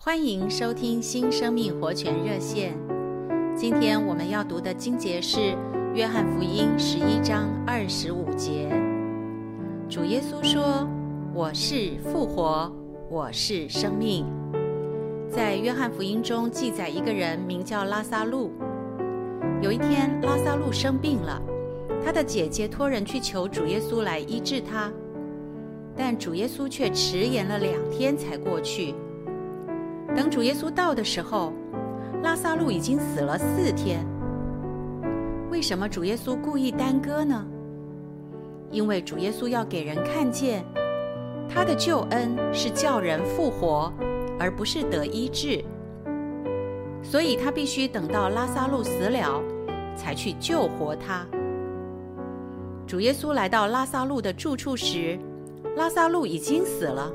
欢迎收听新生命活泉热线。今天我们要读的经节是《约翰福音》十一章二十五节。主耶稣说：“我是复活，我是生命。”在《约翰福音》中记载一个人名叫拉撒路。有一天，拉撒路生病了，他的姐姐托人去求主耶稣来医治他，但主耶稣却迟延了两天才过去。等主耶稣到的时候，拉撒路已经死了四天。为什么主耶稣故意耽搁呢？因为主耶稣要给人看见，他的救恩是叫人复活，而不是得医治。所以他必须等到拉撒路死了，才去救活他。主耶稣来到拉撒路的住处时，拉撒路已经死了。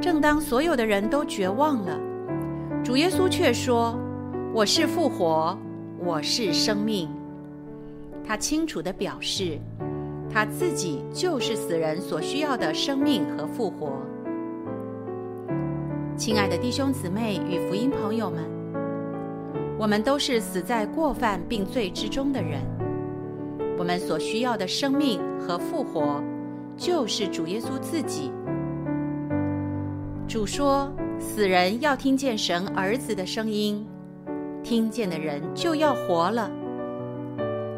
正当所有的人都绝望了，主耶稣却说：“我是复活，我是生命。”他清楚地表示，他自己就是死人所需要的生命和复活。亲爱的弟兄姊妹与福音朋友们，我们都是死在过犯并罪之中的人，我们所需要的生命和复活，就是主耶稣自己。主说：“死人要听见神儿子的声音，听见的人就要活了。”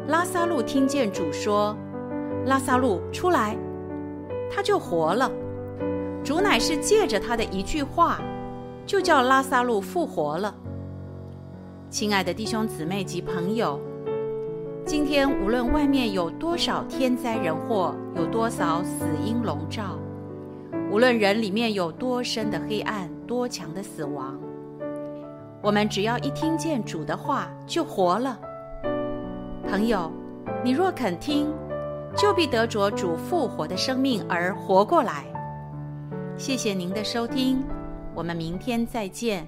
拉撒路听见主说：“拉撒路出来！”他就活了。主乃是借着他的一句话，就叫拉撒路复活了。亲爱的弟兄姊妹及朋友，今天无论外面有多少天灾人祸，有多少死因笼罩。无论人里面有多深的黑暗，多强的死亡，我们只要一听见主的话，就活了。朋友，你若肯听，就必得着主复活的生命而活过来。谢谢您的收听，我们明天再见。